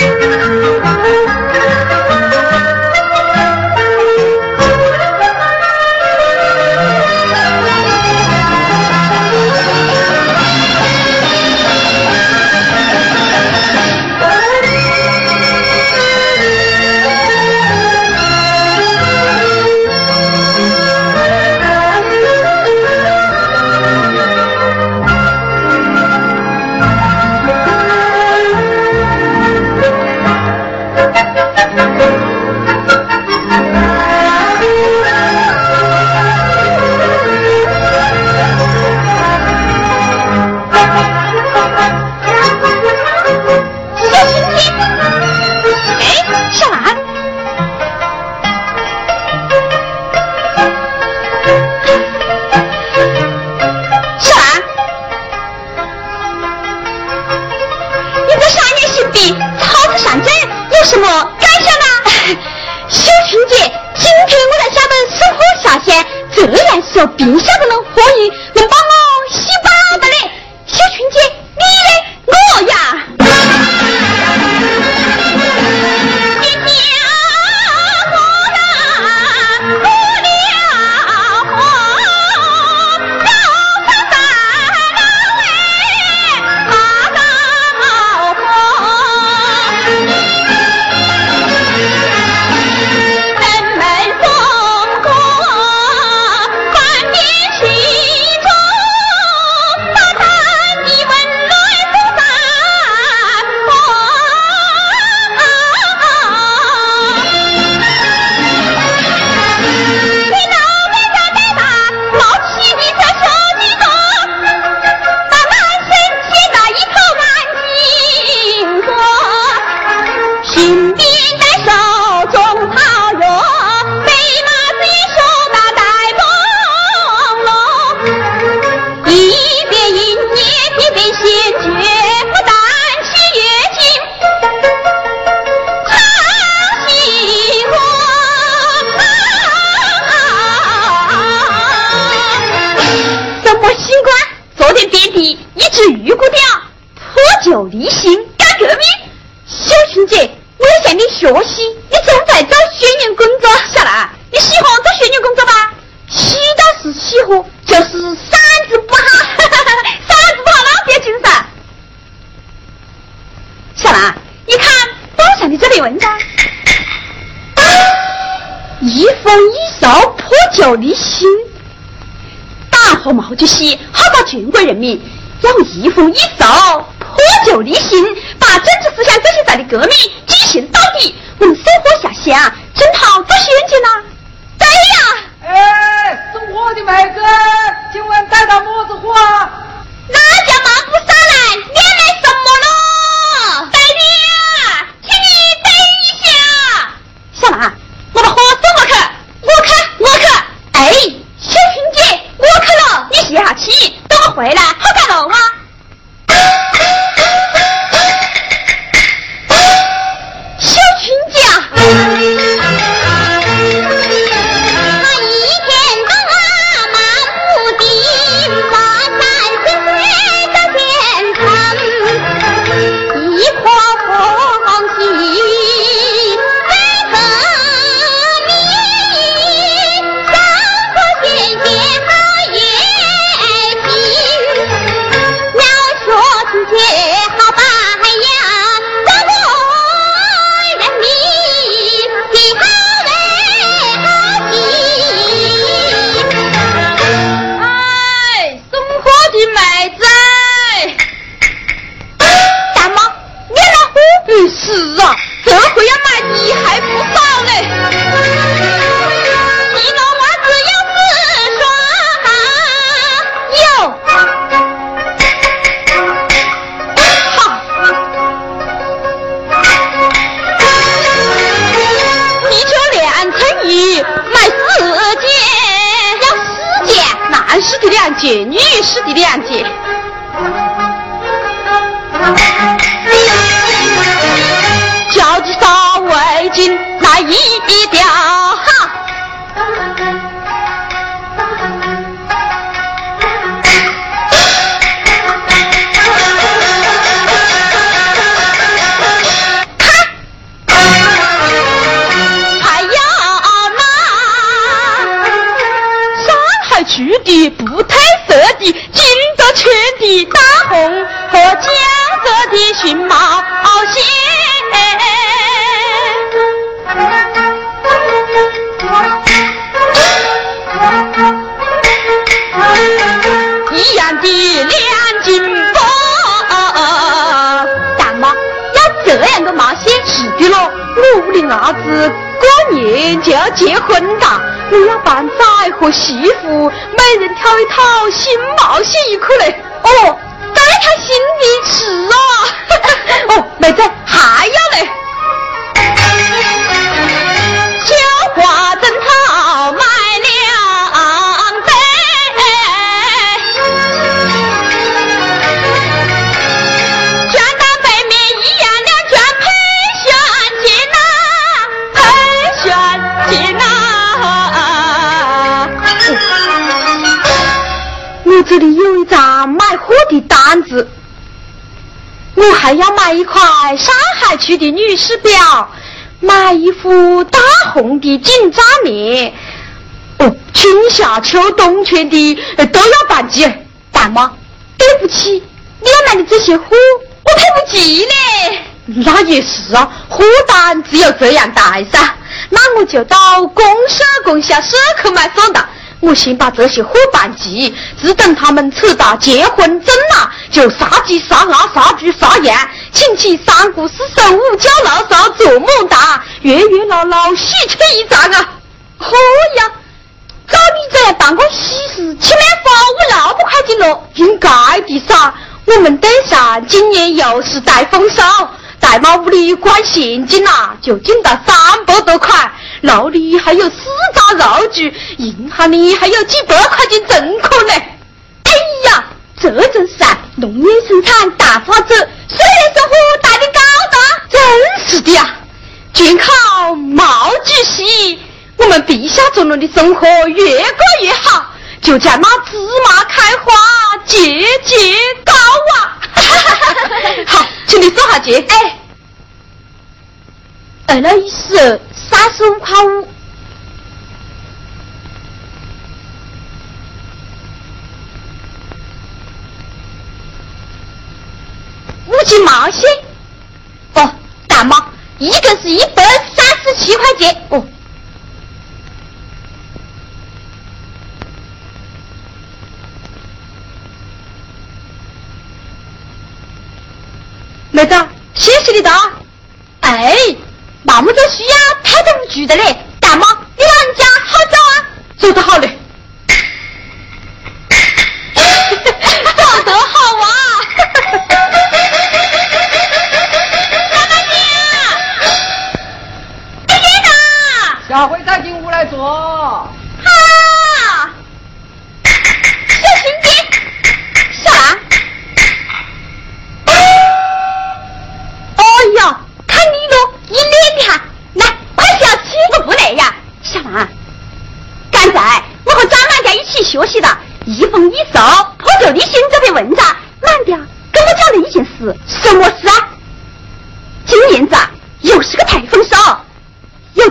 Thank you. 姐我要向你学习你正在找宣年工作小兰你喜欢我做学年工作吧喜倒是喜欢就是嗓子不好嗓子不好老子也精噻小兰你看包上的这篇文章一封一手破旧的心大号毛主席号召全国人民要一封一手破旧立行，把政治思想这些在的革命进行到底。我们生活下乡，正好做先进呐。对呀。哎，送货的妹子，请问带到么子货啊？那叫忙不上来，你来什么咯？带的，请你等一下。小兰，我把货送过去，我去，我去。哎，小萍姐，我去了，你歇下气，等我回来好干喽啊！的不褪色的金德圈的大红和江浙的寻毛线，一样的两金包。大妈，要这样的毛线？是的咯，我屋里伢子过年就要结婚的。我要办仔和媳妇，每人挑一套新毛线衣裤嘞。哦，挑一套新的吃啊。哦，妹子还要嘞。绣花针套买。这里有一张买货的单子，我还要买一块上海区的女士表，买一副大红的紧扎棉。哦，春夏秋冬穿的都要办齐。大妈，对不起，你要买的这些货我配不齐嘞。那也是啊，货单只有这样带噻。那我就到公社供销社去买算了。我先把这些货办齐，只等他们扯到结婚证了，就杀鸡杀鸭杀猪杀羊，请起三姑四婶五家老少做牡丹，热热闹闹喜出一张啊！好呀，照你这样办个喜事，起码花五六百块钱咯，应该的噻。我们等上今年又是带丰收，大妈屋里管现金呐，就进到三百多块。楼里还有四扎肉具，银行里还有几百块钱存款呢。哎呀，这真是啊，农业生产大发展，虽然生活大的高大，真是的呀。全靠毛主席，我们陛下做人的生活越过越好，就叫那芝麻开花节节高啊！好，请你坐下节。哎，二老意思。三十五块五，五斤毛线。哦，大妈，一个是一百三十七块钱。哦，妹子，谢谢你的。哎。那么多需要太多具的嘞，大妈，你老人家好走啊？走得好嘞，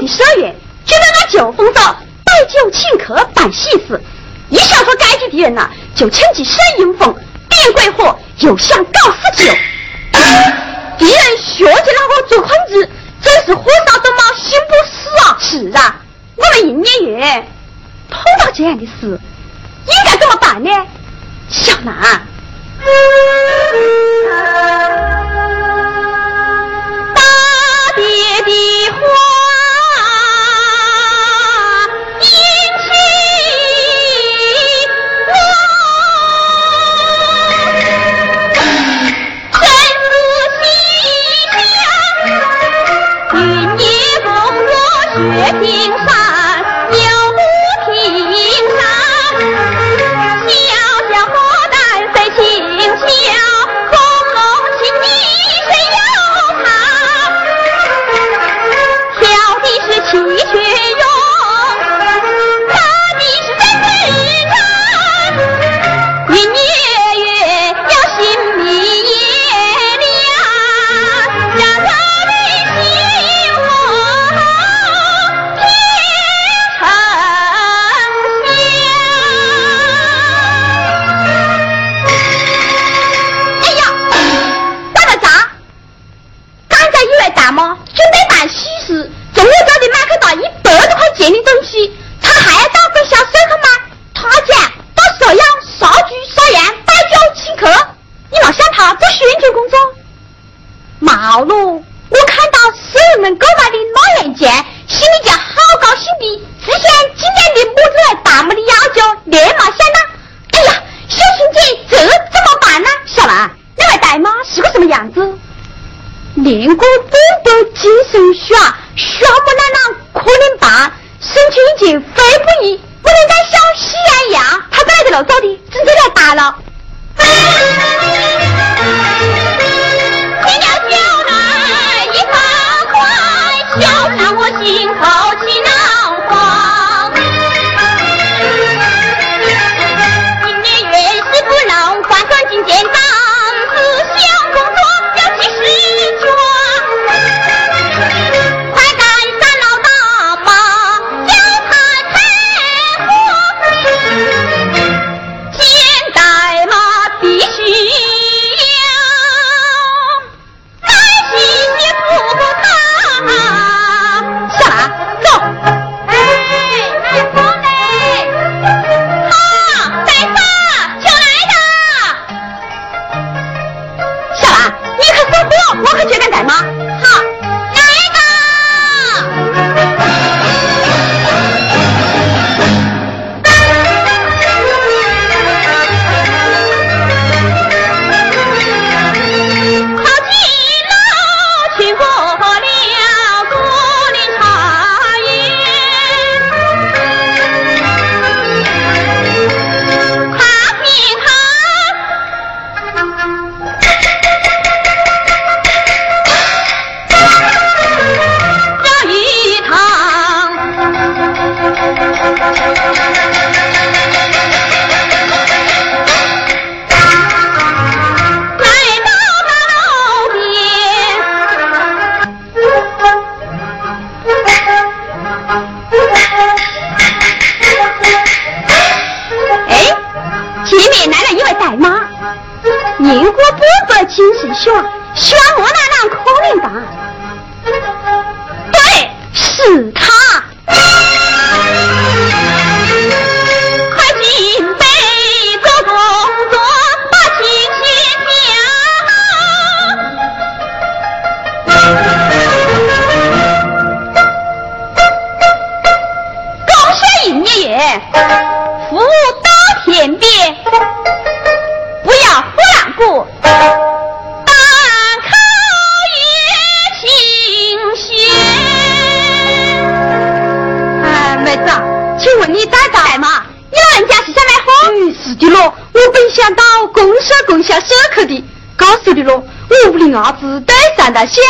有的社员觉得俺旧丰收摆酒请客办喜事，一想说该局敌人呐，就趁机煽阴风、点鬼火，又想搞死酒。敌人学着那个做空子。真是火烧都毛心不死啊！是啊，我们营业员碰到这样的事，应该怎么办呢？小兰，Нет. 的想，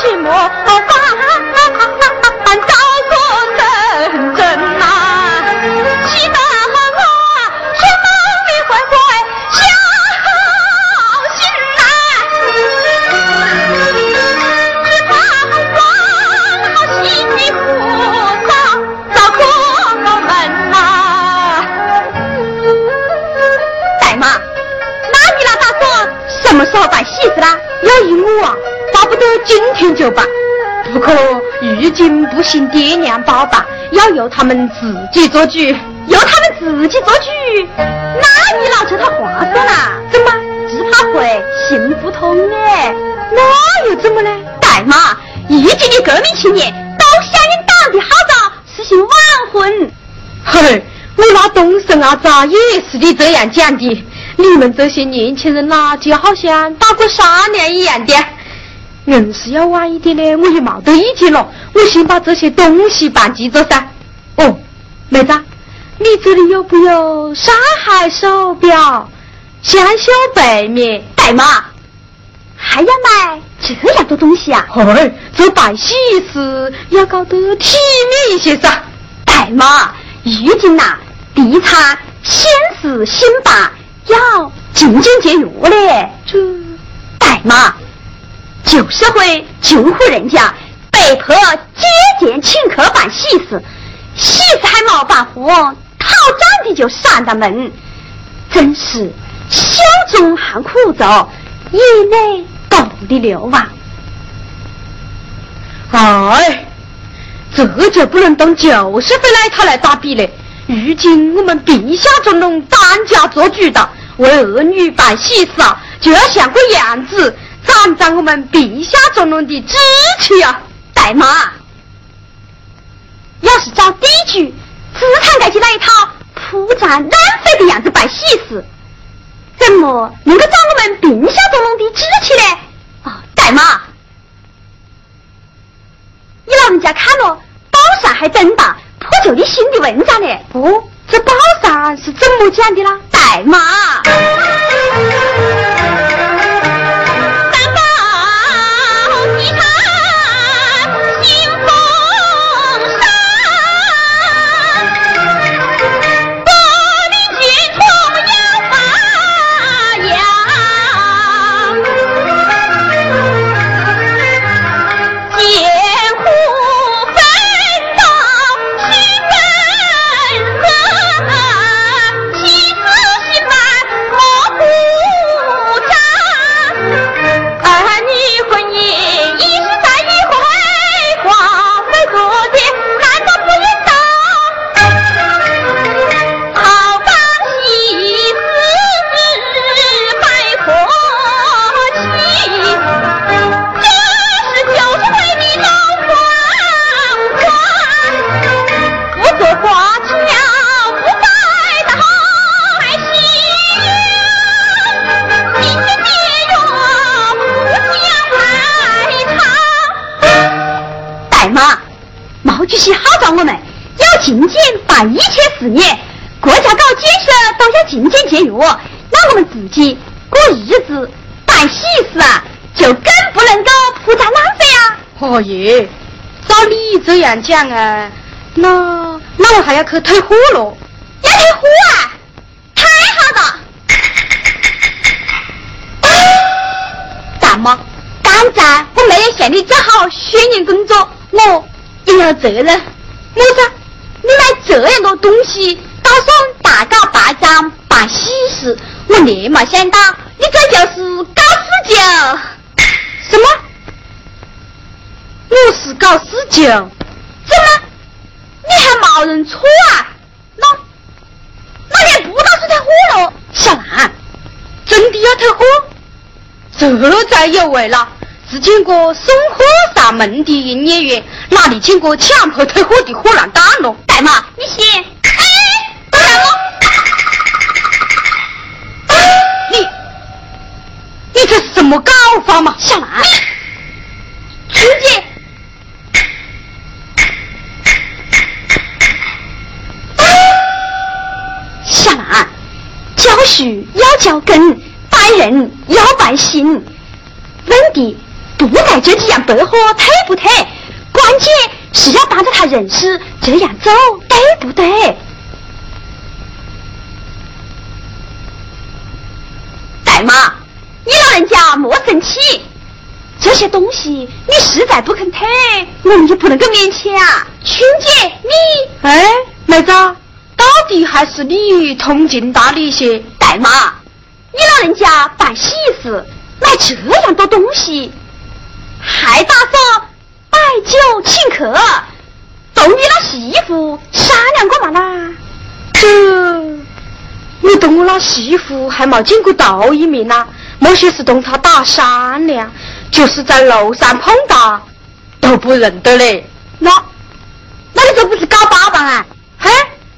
去模仿劝就罢。不可如今不行爹娘包办，要由他们自己做主，由他们自己做主，那你老叫他话说啦？怎么？只怕会行不通哎。那又怎么呢？代妈，一级的革命青年都响应党的号召，实行晚婚。嘿，我那东神阿咋也是你这样讲的。你们这些年轻人呐，就好像打过商量一样的。硬是要晚一点呢，我也没得意见了。我先把这些东西办齐着噻。哦，妹子，你这里有不有上海手表、香绣背面、代码？还要买这样多东西啊？嘿，这办喜事要搞得体面一些噻。代码，如今呐，地产、显示、兴办要勤俭节约嘞。这代码。旧社会穷户人家被迫接见请客办喜事，喜事还没办活，讨账的就上了门，真是笑中含苦咒，眼泪都的流啊！哎，这就不能当旧社会那一套来打比了。如今我们陛下中农当家做主的，为儿女办喜事啊，就要像个样子。长长我们陛下中农的志气啊，代妈。要是照地主资产盖起那一套铺张浪费的样子办喜事，怎么能够长我们陛下中农的志气呢？啊，代妈，你老人家看了宝上还登的破旧的新的文章呢？哦，这宝上是怎么讲的啦？代妈。哦耶，照你这样讲啊，那那我还要去退货了。要退货啊？太好了！大妈，刚才我没有向你做好宣言工作，我也有责任。我说，你买这样多东西，打算大搞大张办喜事，我立马想到你这就是搞事情。什么？我是搞事情，怎么？你还冒认错啊？那那也不打算退货了？小兰，真的要退货？这才有味了！只见过送货上门的营业员，哪里见过强迫退货的货郎蛋咯？代码，你先。哎，你你这是什么搞法嘛？小兰，春姐。教书要教根，办人要办心。问题不在这几样背后退不退？关键是要帮着他认识这样走对不对？代妈，你老人家莫生气，这些东西你实在不肯退，我们就不能够勉强。春姐，你哎，妹子。到底还是你通情达理些，代妈，你老人家办喜事买这样多东西，还打算摆酒请客，同你那媳妇商量过嘛啦？这，你同我那媳妇还没见过道一面呐，莫说是同她打商量，就是在路上碰到都不认得嘞。那，那你这不是搞八棒啊？嘿，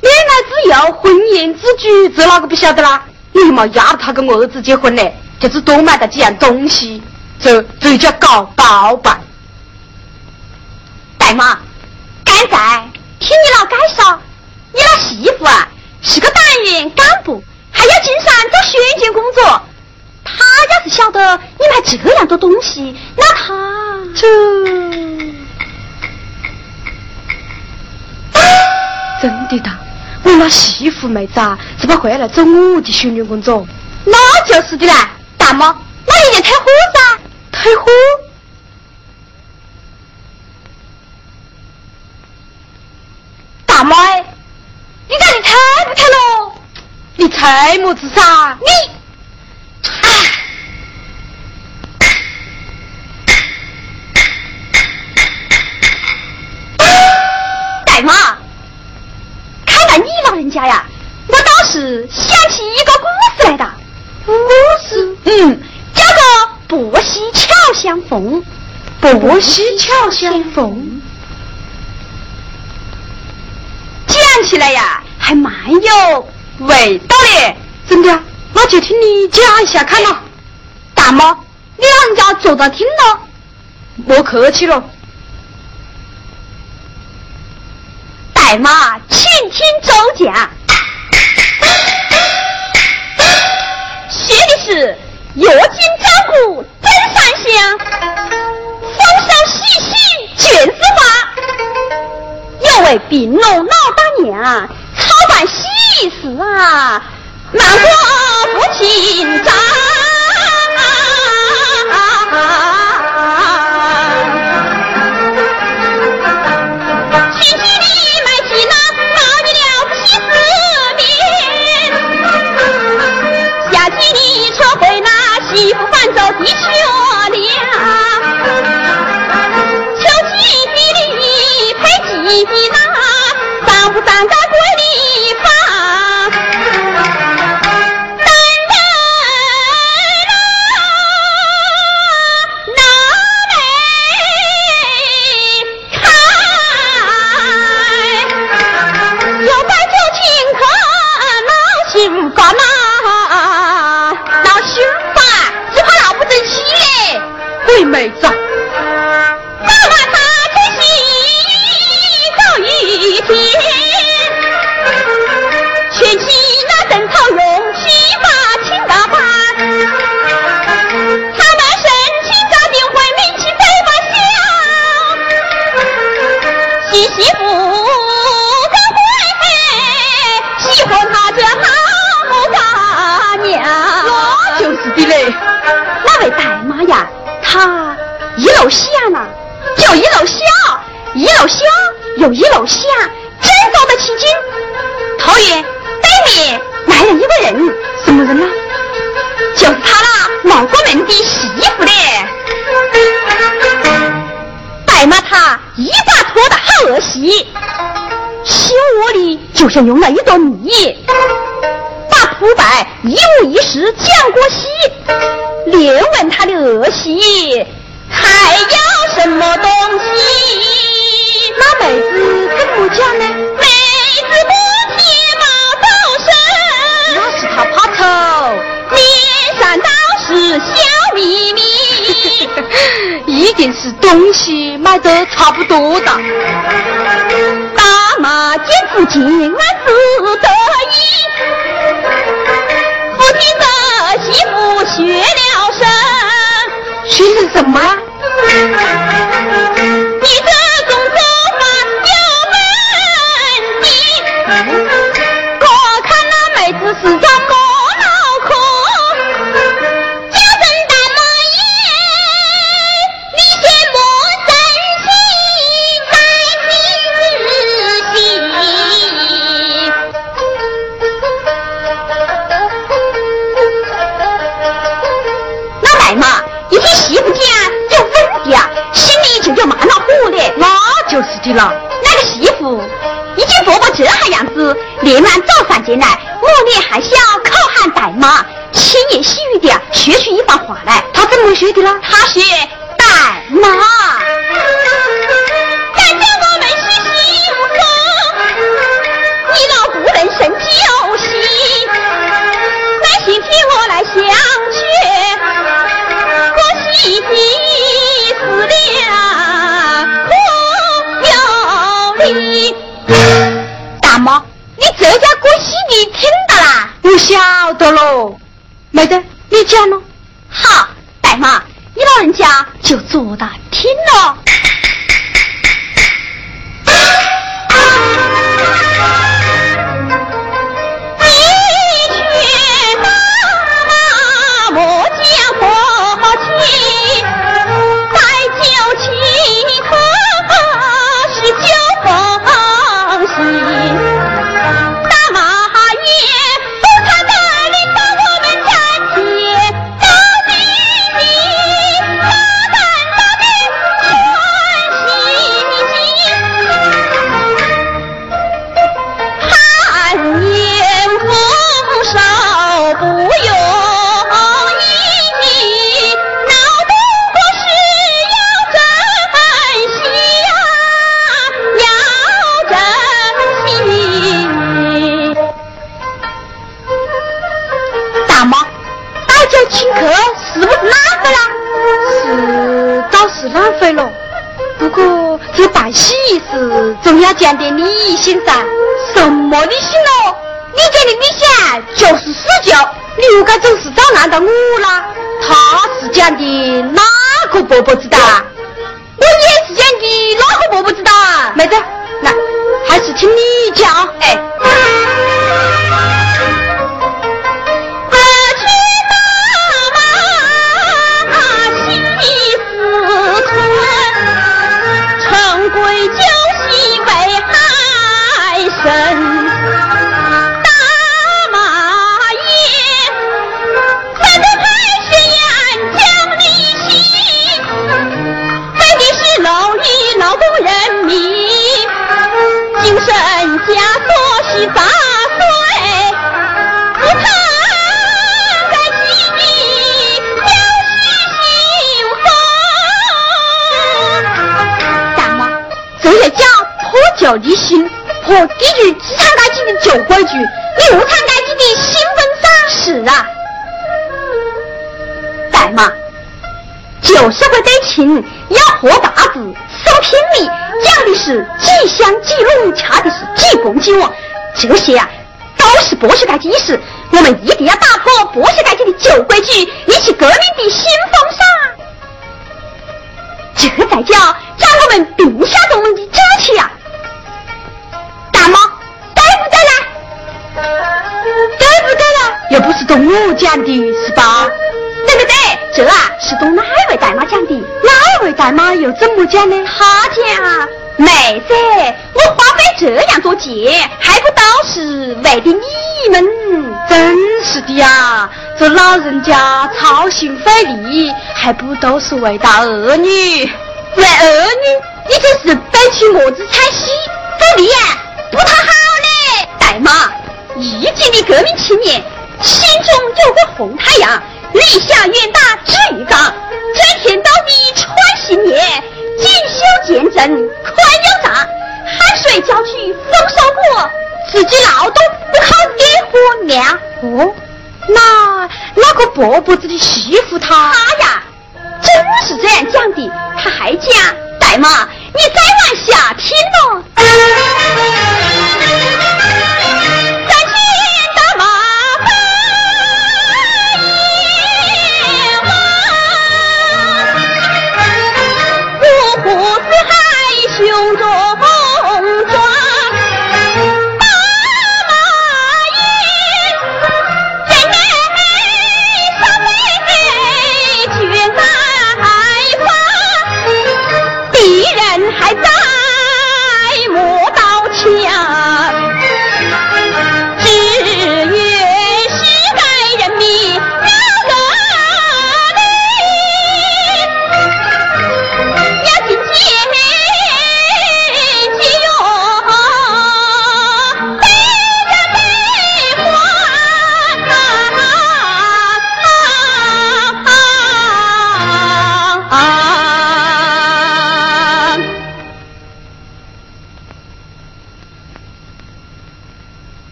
恋爱自由，婚姻之举，这哪个不晓得啦？你嘛压着他跟我儿子结婚嘞，就是多买了几样东西，这这叫搞包办。大妈，刚才听你老介绍，你那媳妇啊是个党员干部，还要经常做宣传工作。他要是晓得你买这样多东西，那他这真的哒。我那媳妇妹子啊，怎么回来找我的训练工作？那就是的啦，大妈，那你就退货噻，退货。大妈，你看你退不退喽？你退么子噻？你，家呀，我倒是想起一个故事来的。故事，嗯，叫做《伯溪巧相逢》。伯溪巧相逢，讲起来呀，还蛮有味道的。真的？那就听你讲一下看咯。大妈，你老人家坐着听咯。莫客气了。大妈，请听周讲，写的是月经照顾真三香，风声细细全是花。有位病农老大娘，操办喜事啊，忙过不紧张紧张。的确鬼妹就像用了一朵蜜，把铺白一五一十讲过细。连问他的儿媳还要什么东西？那妹子怎么讲呢？妹子不接毛走神，那是他怕丑，脸上倒是笑眯眯。一定是东西买的差不多的。父亲啊自得意，父亲的媳妇学了声。学了什么讲喽。好，大妈，你老人家就坐大听了。讲点理性噻，什么理性咯？你讲的理想就是死救，你又该总是找难到我啦？他是讲的哪个伯伯知道？我也是讲的哪个伯伯知道？妹子，来，还是听你讲，哎。要立新和低于资产阶级的旧规矩，你无产阶级的新风尚是啊，代码旧社会得亲要喝大字，守品力，讲的是几乡几垄，掐的是几公几亩，这些啊都是剥削阶级意识，我们一定要打破剥削阶级的旧规矩，立起革命的新风尚，这才叫长我们并下中的志气啊！是同我讲的，是吧？对不对？这啊是同哪位大妈讲的？哪位大妈又怎么讲呢？他讲，妹子，我花费这样多钱，还不都是为的你们？真是的呀，这老人家操心费力，还不都是为大儿女？为儿女？你这是背起我子彩戏？费力呀！不讨好嘞，大妈，一级的革命青年，心中有个红太阳，立下远大志于刚，追天到地穿信念，锦绣见证宽腰扎，汗水浇去丰收果，自己劳动不靠爹和娘。哦，那那个伯伯子的媳妇她她呀，真是这样讲的，他还讲，代妈。你再往下听喽。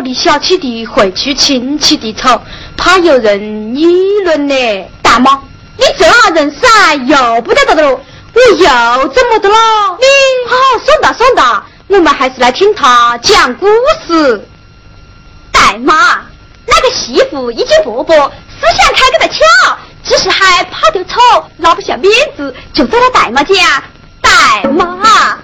那小气的会去亲戚的丑，怕有人议论呢。大妈，你这样人噻，又不得得的喽。我又怎么的了？你好，算了算了，我们还是来听他讲故事。大妈，那个媳妇一见伯伯，思想开个的巧，只是还怕得丑，拉不下面子，就在了大妈家。大妈。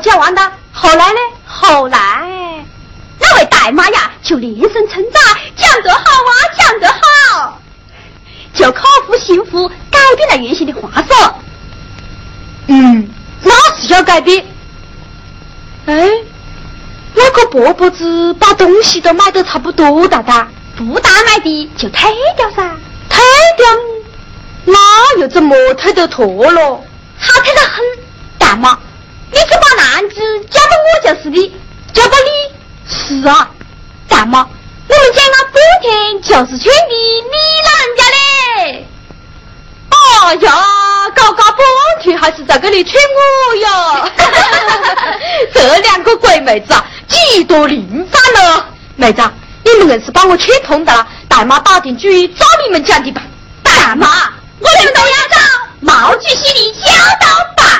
讲完的，后来呢？后来，那位大妈呀，就连声称赞，讲得好啊，讲得好，就口服心腹改变了原先的话说。嗯，那是要改变。哎，那个伯伯子把东西都买得差不多大的，不大买的就退掉噻，退掉，那又怎么退得脱了？好退得很，大妈。你是把男子交给我就是的，交给你。是啊，大妈，我们讲了半天就是劝你你老人家嘞。哎呀，搞搞半天还是在这里劝我哟！这两个鬼妹子啊，几多灵反了！妹子，你们硬是把我劝通的了，大妈打定主意照你们讲的办。大妈，我们都要找毛主席的教导办。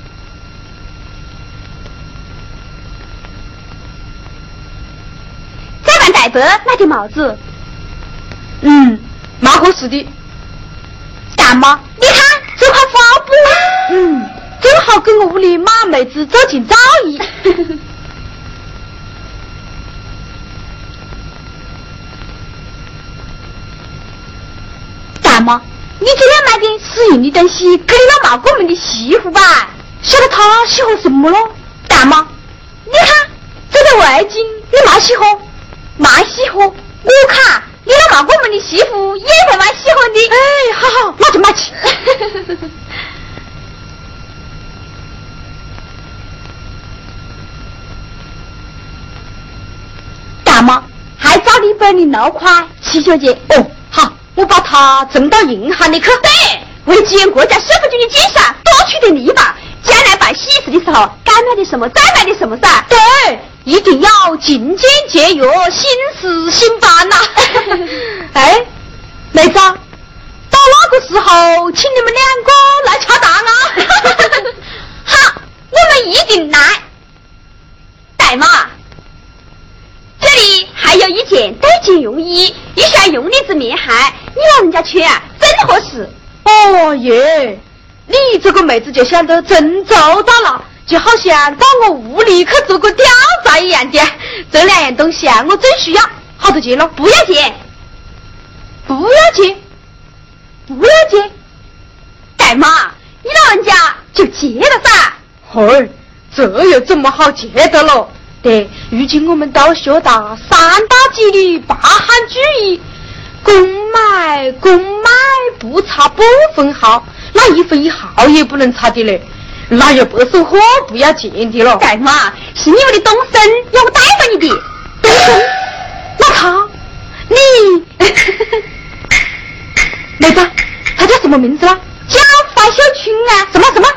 戴伯买的帽子，嗯，蛮合适的。大妈，你看这块花布，嗯，正好跟我屋里马妹子走进造诣。大妈。你今天买点实用的东西给老妈我们的媳妇吧，晓得她喜欢什么咯？大妈，你看这个围巾你妈喜欢，妈喜欢，我看你老妈我们的媳妇也会蛮喜欢的。哎，好好，那就买去。大妈，还找你本领六块七小姐。哦，好。我把它存到银行里去。对，为纪念国家社会主义精神，多取点力吧。将来办喜事的时候，该买点什么再买点什么噻。对，一定要勤俭节约，新事新办呐。哎，妹子，到哪个时候请你们两个来敲蛋啊？好，我们一定来。大妈。这里还有一件带金用衣，你想用的子棉鞋，你老人家穿啊，真合适。哦耶，你这个妹子就想得真周到了，就好像到我屋里去做个调查一样的。这两样东西啊，我真需要，好多钱了？不要钱，不要钱，不要钱。大妈，你老人家就借了噻。嘿，这又怎么好借的了？对，如今我们都学到三大纪律八项注意：公买公卖不差不分毫，那一分一毫也不能差的嘞。那又不是货不要钱的了。干嘛？是你们的东升要我带上你的。东升？那他？你？妹子，他叫什么名字啦？叫范小群啊。什么什么？